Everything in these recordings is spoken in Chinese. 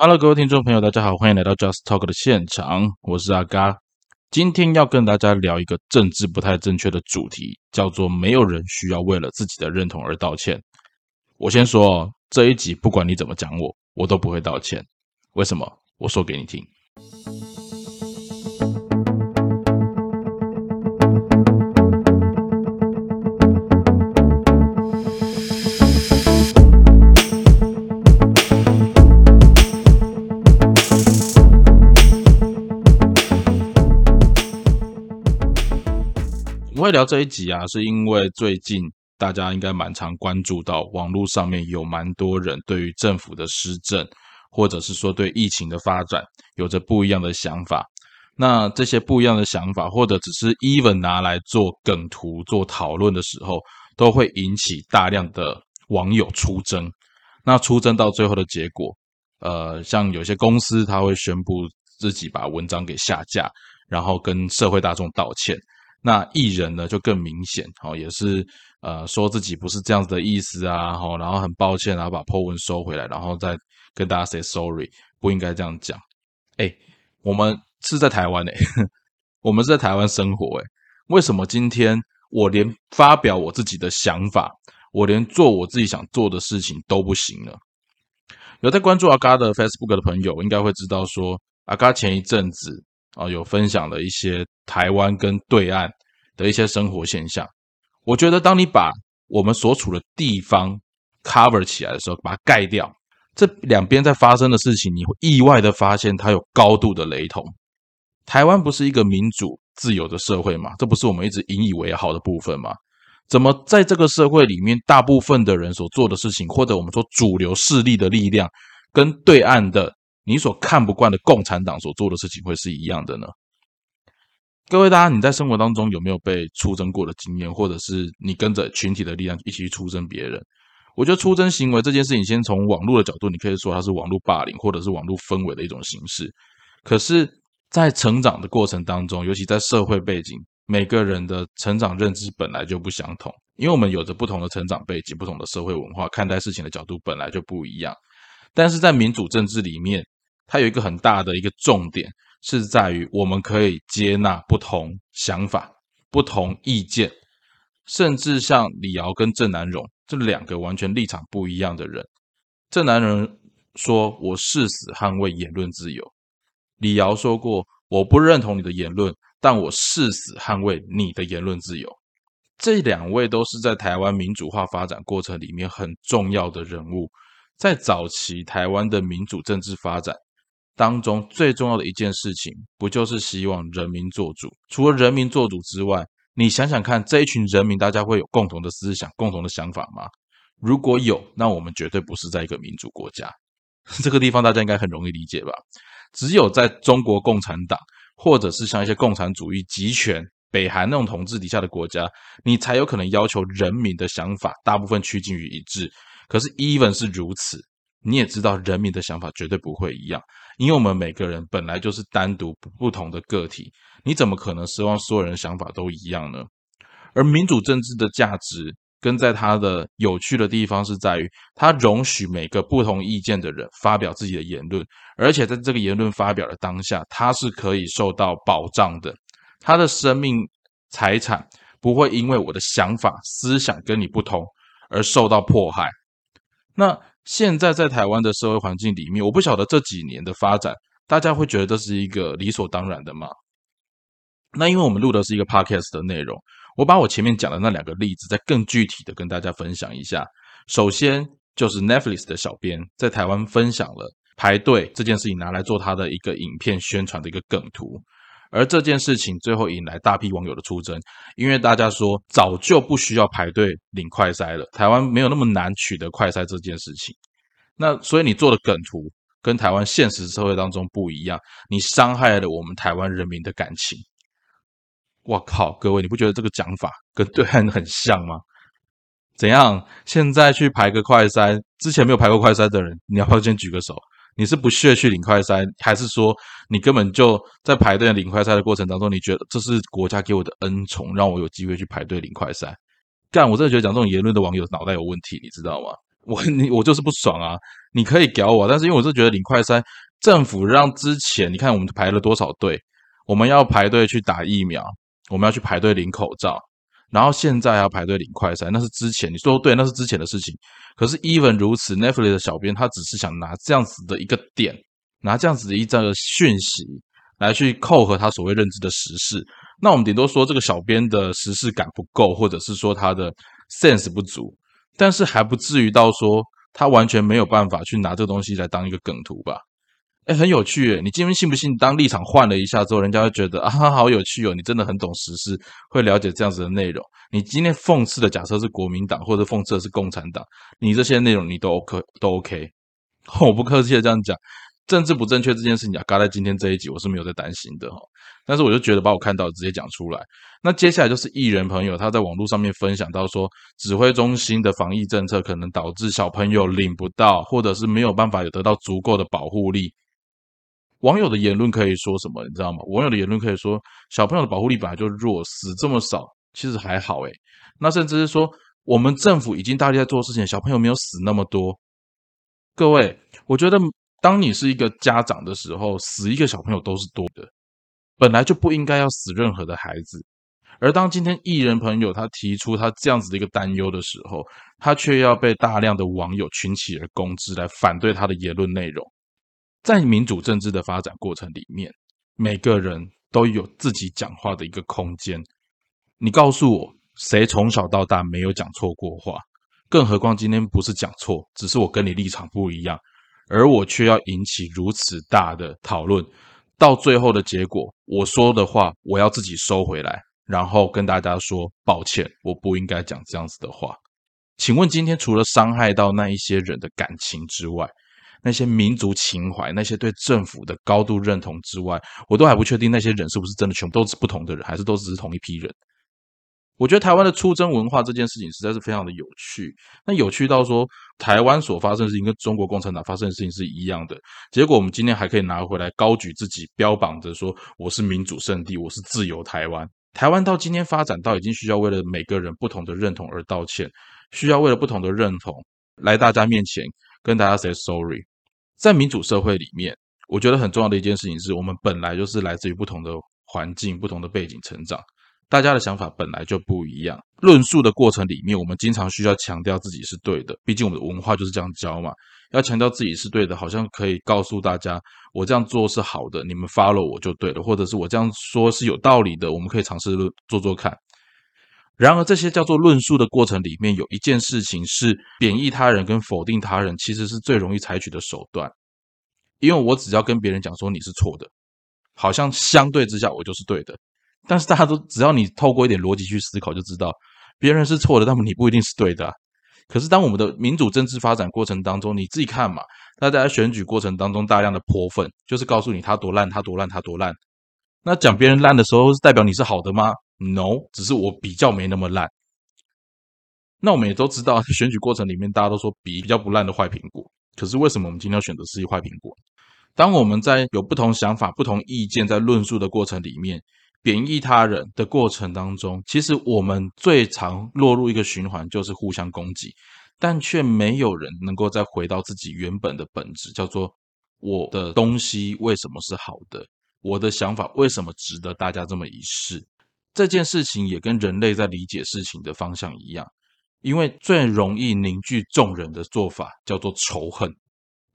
Hello，各位听众朋友，大家好，欢迎来到 Just Talk 的现场，我是阿嘎。今天要跟大家聊一个政治不太正确的主题，叫做“没有人需要为了自己的认同而道歉”。我先说，这一集不管你怎么讲我，我都不会道歉。为什么？我说给你听。会聊这一集啊，是因为最近大家应该蛮常关注到网络上面有蛮多人对于政府的施政，或者是说对疫情的发展有着不一样的想法。那这些不一样的想法，或者只是 even 拿来做梗图做讨论的时候，都会引起大量的网友出征。那出征到最后的结果，呃，像有些公司他会宣布自己把文章给下架，然后跟社会大众道歉。那艺人呢就更明显，哦，也是呃说自己不是这样子的意思啊，吼，然后很抱歉，然后把 po 文收回来，然后再跟大家 say sorry，不应该这样讲。哎，我们是在台湾哎，我们是在台湾生活哎，为什么今天我连发表我自己的想法，我连做我自己想做的事情都不行了？有在关注阿嘎的 Facebook 的朋友应该会知道，说阿嘎前一阵子。啊，有分享了一些台湾跟对岸的一些生活现象。我觉得，当你把我们所处的地方 cover 起来的时候，把它盖掉，这两边在发生的事情，你会意外的发现它有高度的雷同。台湾不是一个民主自由的社会吗？这不是我们一直引以为豪的部分吗？怎么在这个社会里面，大部分的人所做的事情，或者我们说主流势力的力量，跟对岸的？你所看不惯的共产党所做的事情会是一样的呢？各位大家，你在生活当中有没有被出征过的经验，或者是你跟着群体的力量一起去出征别人？我觉得出征行为这件事情，先从网络的角度，你可以说它是网络霸凌，或者是网络氛围的一种形式。可是，在成长的过程当中，尤其在社会背景，每个人的成长认知本来就不相同，因为我们有着不同的成长背景、不同的社会文化，看待事情的角度本来就不一样。但是在民主政治里面，它有一个很大的一个重点，是在于我们可以接纳不同想法、不同意见，甚至像李敖跟郑南荣这两个完全立场不一样的人。郑南荣说：“我誓死捍卫言论自由。”李敖说过：“我不认同你的言论，但我誓死捍卫你的言论自由。”这两位都是在台湾民主化发展过程里面很重要的人物，在早期台湾的民主政治发展。当中最重要的一件事情，不就是希望人民做主？除了人民做主之外，你想想看，这一群人民大家会有共同的思想、共同的想法吗？如果有，那我们绝对不是在一个民主国家。这个地方大家应该很容易理解吧？只有在中国共产党，或者是像一些共产主义集权、北韩那种统治底下的国家，你才有可能要求人民的想法大部分趋近于一致。可是，even 是如此。你也知道，人民的想法绝对不会一样，因为我们每个人本来就是单独不同的个体，你怎么可能奢望所有人想法都一样呢？而民主政治的价值，跟在它的有趣的地方是在于，它容许每个不同意见的人发表自己的言论，而且在这个言论发表的当下，他是可以受到保障的，他的生命财产不会因为我的想法思想跟你不同而受到迫害。那。现在在台湾的社会环境里面，我不晓得这几年的发展，大家会觉得这是一个理所当然的吗？那因为我们录的是一个 podcast 的内容，我把我前面讲的那两个例子，再更具体的跟大家分享一下。首先就是 Netflix 的小编在台湾分享了排队这件事情，拿来做他的一个影片宣传的一个梗图。而这件事情最后引来大批网友的出征，因为大家说早就不需要排队领快筛了，台湾没有那么难取得快筛这件事情。那所以你做的梗图跟台湾现实社会当中不一样，你伤害了我们台湾人民的感情。我靠，各位你不觉得这个讲法跟对岸很像吗？怎样？现在去排个快筛，之前没有排过快筛的人，你要不要先举个手？你是不屑去领快筛，还是说你根本就在排队领快筛的过程当中，你觉得这是国家给我的恩宠，让我有机会去排队领快筛？干，我真的觉得讲这种言论的网友脑袋有问题，你知道吗？我你我就是不爽啊！你可以屌我，但是因为我是觉得领快筛，政府让之前你看我们排了多少队，我们要排队去打疫苗，我们要去排队领口罩，然后现在要排队领快筛，那是之前你说对，那是之前的事情。可是 even 如此，Netflix 的小编他只是想拿这样子的一个点，拿这样子的一张讯息来去扣合他所谓认知的时事。那我们顶多说这个小编的时事感不够，或者是说他的 sense 不足。但是还不至于到说他完全没有办法去拿这个东西来当一个梗图吧？哎，很有趣诶！你今天信不信？当立场换了一下之后，人家会觉得啊，好有趣哦！你真的很懂时事，会了解这样子的内容。你今天讽刺的假设是国民党，或者讽刺的是共产党，你这些内容你都 OK，都 OK。我不客气的这样讲，政治不正确这件事情啊，刚在今天这一集我是没有在担心的哈。但是我就觉得把我看到直接讲出来。那接下来就是艺人朋友他在网络上面分享到说，指挥中心的防疫政策可能导致小朋友领不到，或者是没有办法有得到足够的保护力。网友的言论可以说什么？你知道吗？网友的言论可以说，小朋友的保护力本来就弱，死这么少，其实还好诶。那甚至是说，我们政府已经大力在做事情，小朋友没有死那么多。各位，我觉得当你是一个家长的时候，死一个小朋友都是多的。本来就不应该要死任何的孩子，而当今天艺人朋友他提出他这样子的一个担忧的时候，他却要被大量的网友群起而攻之，来反对他的言论内容。在民主政治的发展过程里面，每个人都有自己讲话的一个空间。你告诉我，谁从小到大没有讲错过话？更何况今天不是讲错，只是我跟你立场不一样，而我却要引起如此大的讨论。到最后的结果，我说的话我要自己收回来，然后跟大家说抱歉，我不应该讲这样子的话。请问今天除了伤害到那一些人的感情之外，那些民族情怀、那些对政府的高度认同之外，我都还不确定那些人是不是真的全部都是不同的人，还是都只是同一批人。我觉得台湾的出征文化这件事情实在是非常的有趣，那有趣到说台湾所发生的事情跟中国共产党发生的事情是一样的。结果我们今天还可以拿回来高举自己，标榜着说我是民主圣地，我是自由台湾。台湾到今天发展到已经需要为了每个人不同的认同而道歉，需要为了不同的认同来大家面前跟大家 say sorry。在民主社会里面，我觉得很重要的一件事情是我们本来就是来自于不同的环境、不同的背景成长。大家的想法本来就不一样，论述的过程里面，我们经常需要强调自己是对的，毕竟我们的文化就是这样教嘛。要强调自己是对的，好像可以告诉大家，我这样做是好的，你们 follow 我就对了，或者是我这样说是有道理的，我们可以尝试做做看。然而，这些叫做论述的过程里面，有一件事情是贬义他人跟否定他人，其实是最容易采取的手段。因为我只要跟别人讲说你是错的，好像相对之下我就是对的。但是大家都只要你透过一点逻辑去思考，就知道别人是错的，那么你不一定是对的。可是当我们的民主政治发展过程当中，你自己看嘛，大家在选举过程当中大量的泼粪，就是告诉你他多烂，他多烂，他多烂。那讲别人烂的时候，是代表你是好的吗？No，只是我比较没那么烂。那我们也都知道，选举过程里面大家都说比比较不烂的坏苹果。可是为什么我们今天要选择是一坏苹果？当我们在有不同想法、不同意见在论述的过程里面。贬义他人的过程当中，其实我们最常落入一个循环，就是互相攻击，但却没有人能够再回到自己原本的本质，叫做我的东西为什么是好的，我的想法为什么值得大家这么一试。这件事情也跟人类在理解事情的方向一样，因为最容易凝聚众人的做法叫做仇恨。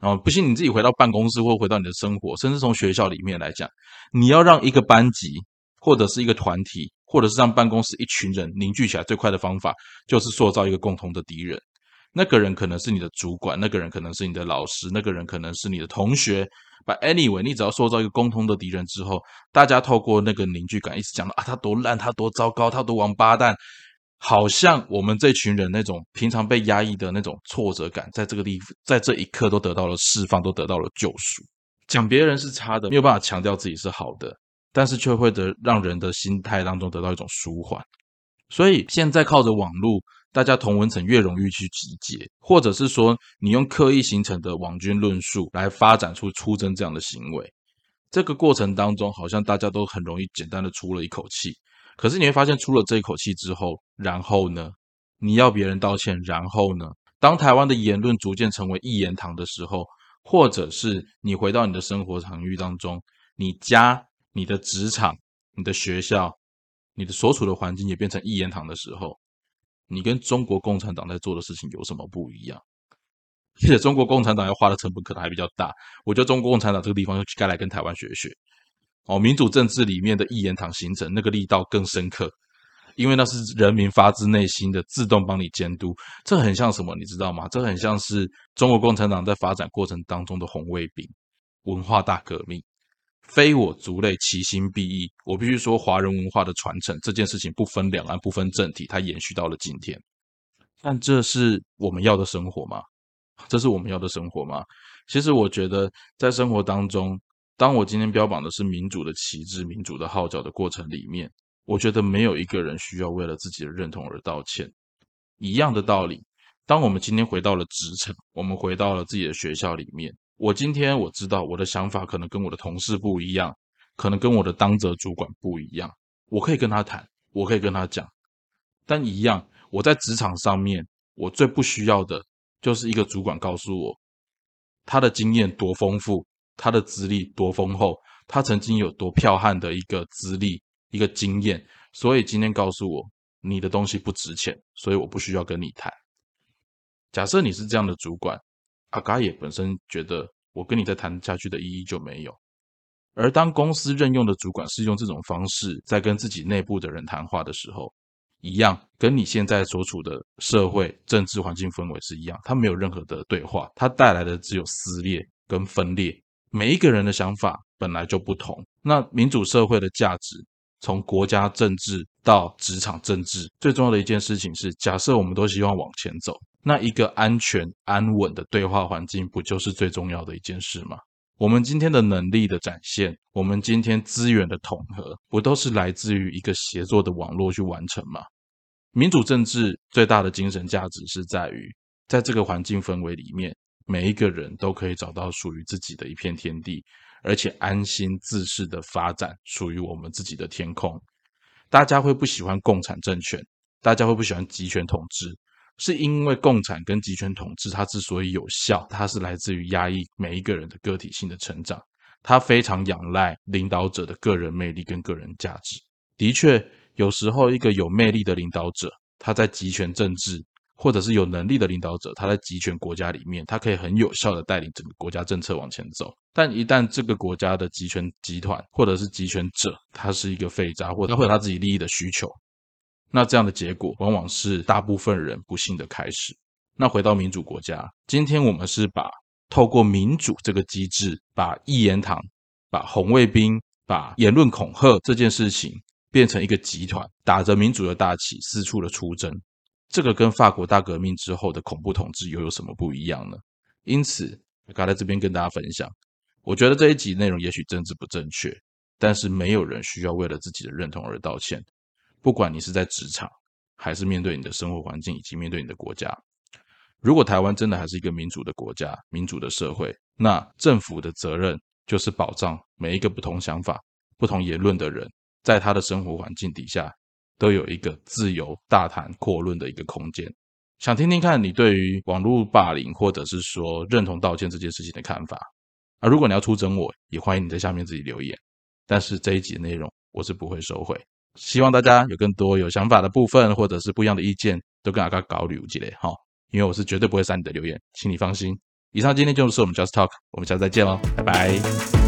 然后不信你自己回到办公室，或回到你的生活，甚至从学校里面来讲，你要让一个班级。或者是一个团体，或者是让办公室一群人凝聚起来，最快的方法就是塑造一个共同的敌人。那个人可能是你的主管，那个人可能是你的老师，那个人可能是你的同学。But anyway，你只要塑造一个共同的敌人之后，大家透过那个凝聚感，一直讲到啊，他多烂，他多糟糕，他多王八蛋，好像我们这群人那种平常被压抑的那种挫折感，在这个地方在这一刻都得到了释放，都得到了救赎。讲别人是差的，没有办法强调自己是好的。但是却会得让人的心态当中得到一种舒缓，所以现在靠着网络，大家同文层越容易去集结，或者是说你用刻意形成的网军论述来发展出出征这样的行为，这个过程当中好像大家都很容易简单的出了一口气。可是你会发现，出了这一口气之后，然后呢，你要别人道歉，然后呢，当台湾的言论逐渐成为一言堂的时候，或者是你回到你的生活场域当中，你家、你的职场、你的学校、你的所处的环境也变成一言堂的时候，你跟中国共产党在做的事情有什么不一样？而且中国共产党要花的成本可能还比较大，我觉得中国共产党这个地方该来跟台湾学学。哦，民主政治里面的一言堂形成，那个力道更深刻，因为那是人民发自内心的自动帮你监督。这很像什么，你知道吗？这很像是中国共产党在发展过程当中的红卫兵，文化大革命，非我族类，其心必异。我必须说，华人文化的传承这件事情不分两岸，不分政体，它延续到了今天。但这是我们要的生活吗？这是我们要的生活吗？其实我觉得，在生活当中，当我今天标榜的是民主的旗帜、民主的号角的过程里面，我觉得没有一个人需要为了自己的认同而道歉。一样的道理，当我们今天回到了职场，我们回到了自己的学校里面，我今天我知道我的想法可能跟我的同事不一样，可能跟我的当责主管不一样，我可以跟他谈，我可以跟他讲，但一样，我在职场上面，我最不需要的。就是一个主管告诉我，他的经验多丰富，他的资历多丰厚，他曾经有多剽悍的一个资历、一个经验，所以今天告诉我你的东西不值钱，所以我不需要跟你谈。假设你是这样的主管，阿嘎也本身觉得我跟你再谈下去的意义就没有。而当公司任用的主管是用这种方式在跟自己内部的人谈话的时候，一样，跟你现在所处的社会政治环境氛围是一样，它没有任何的对话，它带来的只有撕裂跟分裂。每一个人的想法本来就不同。那民主社会的价值，从国家政治到职场政治，最重要的一件事情是，假设我们都希望往前走，那一个安全安稳的对话环境，不就是最重要的一件事吗？我们今天的能力的展现，我们今天资源的统合，不都是来自于一个协作的网络去完成吗？民主政治最大的精神价值是在于，在这个环境氛围里面，每一个人都可以找到属于自己的一片天地，而且安心自适的发展属于我们自己的天空。大家会不喜欢共产政权，大家会不喜欢集权统治。是因为共产跟集权统治，它之所以有效，它是来自于压抑每一个人的个体性的成长，它非常仰赖领导者的个人魅力跟个人价值。的确，有时候一个有魅力的领导者，他在集权政治，或者是有能力的领导者，他在集权国家里面，他可以很有效的带领整个国家政策往前走。但一旦这个国家的集权集团或者是集权者，他是一个废渣，或者会有他自己利益的需求。那这样的结果往往是大部分人不幸的开始。那回到民主国家，今天我们是把透过民主这个机制，把一言堂、把红卫兵、把言论恐吓这件事情变成一个集团，打着民主的大旗四处的出征。这个跟法国大革命之后的恐怖统治又有什么不一样呢？因此，我刚在这边跟大家分享，我觉得这一集内容也许政治不正确，但是没有人需要为了自己的认同而道歉。不管你是在职场，还是面对你的生活环境，以及面对你的国家，如果台湾真的还是一个民主的国家、民主的社会，那政府的责任就是保障每一个不同想法、不同言论的人，在他的生活环境底下，都有一个自由大谈阔论的一个空间。想听听看你对于网络霸凌，或者是说认同道歉这件事情的看法。啊，如果你要出征我，也欢迎你在下面自己留言。但是这一集的内容，我是不会收回。希望大家有更多有想法的部分，或者是不一样的意见，都跟阿嘎搞旅游积累哈。因为我是绝对不会删你的留言，请你放心。以上今天就是我们 Just Talk，我们下次再见喽，拜拜。